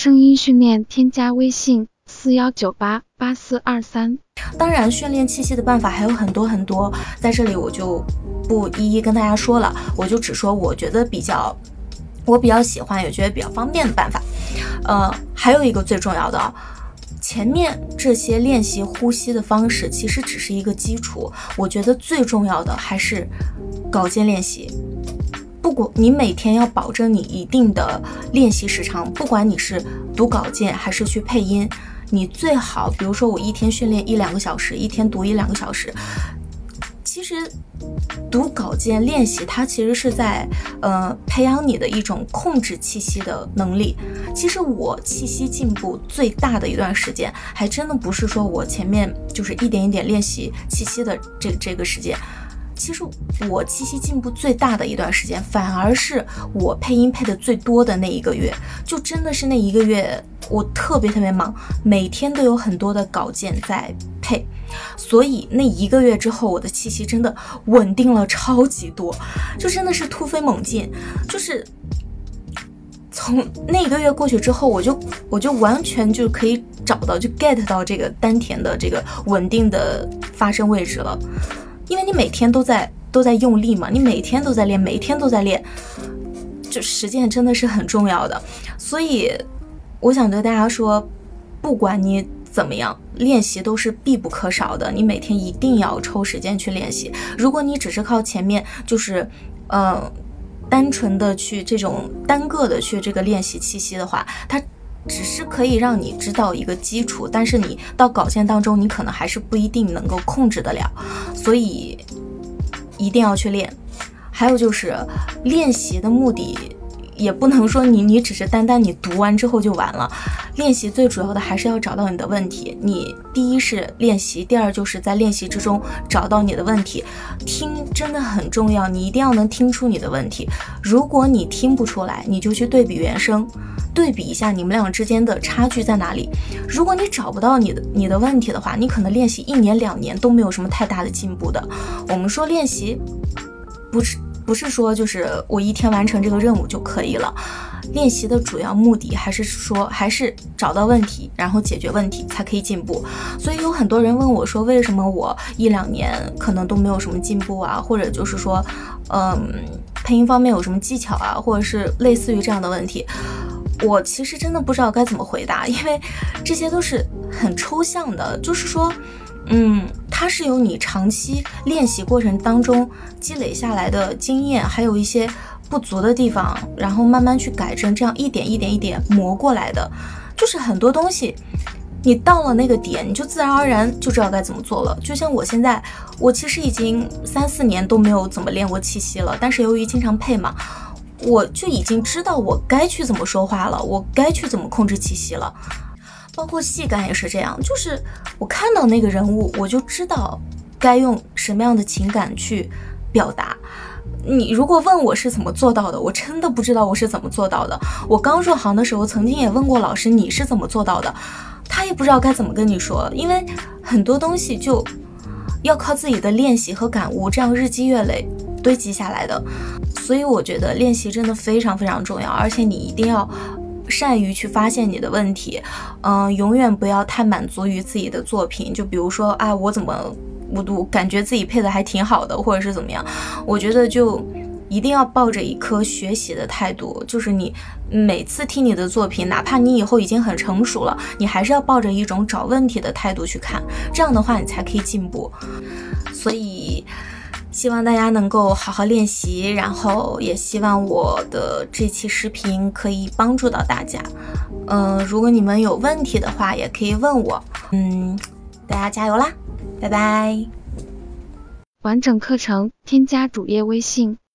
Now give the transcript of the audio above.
声音训练添加微信四幺九八八四二三。当然，训练气息的办法还有很多很多，在这里我就不一一跟大家说了，我就只说我觉得比较，我比较喜欢也觉得比较方便的办法。呃，还有一个最重要的，前面这些练习呼吸的方式其实只是一个基础，我觉得最重要的还是稿件练习。不管你每天要保证你一定的练习时长，不管你是读稿件还是去配音。你最好，比如说我一天训练一两个小时，一天读一两个小时。其实读稿件练习，它其实是在呃培养你的一种控制气息的能力。其实我气息进步最大的一段时间，还真的不是说我前面就是一点一点练习气息的这这个时间。其实我气息进步最大的一段时间，反而是我配音配的最多的那一个月，就真的是那一个月我特别特别忙，每天都有很多的稿件在配，所以那一个月之后，我的气息真的稳定了超级多，就真的是突飞猛进，就是从那一个月过去之后，我就我就完全就可以找到就 get 到这个丹田的这个稳定的发声位置了。因为你每天都在都在用力嘛，你每天都在练，每天都在练，就实践真的是很重要的。所以我想对大家说，不管你怎么样，练习都是必不可少的。你每天一定要抽时间去练习。如果你只是靠前面就是呃单纯的去这种单个的去这个练习气息的话，它。只是可以让你知道一个基础，但是你到稿件当中，你可能还是不一定能够控制得了，所以一定要去练。还有就是练习的目的。也不能说你你只是单单你读完之后就完了，练习最主要的还是要找到你的问题。你第一是练习，第二就是在练习之中找到你的问题。听真的很重要，你一定要能听出你的问题。如果你听不出来，你就去对比原声，对比一下你们俩之间的差距在哪里。如果你找不到你的你的问题的话，你可能练习一年两年都没有什么太大的进步的。我们说练习不是。不是说就是我一天完成这个任务就可以了，练习的主要目的还是说还是找到问题，然后解决问题才可以进步。所以有很多人问我说，为什么我一两年可能都没有什么进步啊？或者就是说，嗯，配音方面有什么技巧啊？或者是类似于这样的问题，我其实真的不知道该怎么回答，因为这些都是很抽象的，就是说。嗯，它是由你长期练习过程当中积累下来的经验，还有一些不足的地方，然后慢慢去改正，这样一点一点一点磨过来的。就是很多东西，你到了那个点，你就自然而然就知道该怎么做了。就像我现在，我其实已经三四年都没有怎么练过气息了，但是由于经常配嘛，我就已经知道我该去怎么说话了，我该去怎么控制气息了。包括戏感也是这样，就是我看到那个人物，我就知道该用什么样的情感去表达。你如果问我是怎么做到的，我真的不知道我是怎么做到的。我刚入行的时候，曾经也问过老师你是怎么做到的，他也不知道该怎么跟你说，因为很多东西就要靠自己的练习和感悟，这样日积月累堆积下来的。所以我觉得练习真的非常非常重要，而且你一定要。善于去发现你的问题，嗯，永远不要太满足于自己的作品。就比如说，哎，我怎么我我感觉自己配的还挺好的，或者是怎么样？我觉得就一定要抱着一颗学习的态度。就是你每次听你的作品，哪怕你以后已经很成熟了，你还是要抱着一种找问题的态度去看。这样的话，你才可以进步。所以。希望大家能够好好练习，然后也希望我的这期视频可以帮助到大家。嗯，如果你们有问题的话，也可以问我。嗯，大家加油啦，拜拜。完整课程添加主页微信。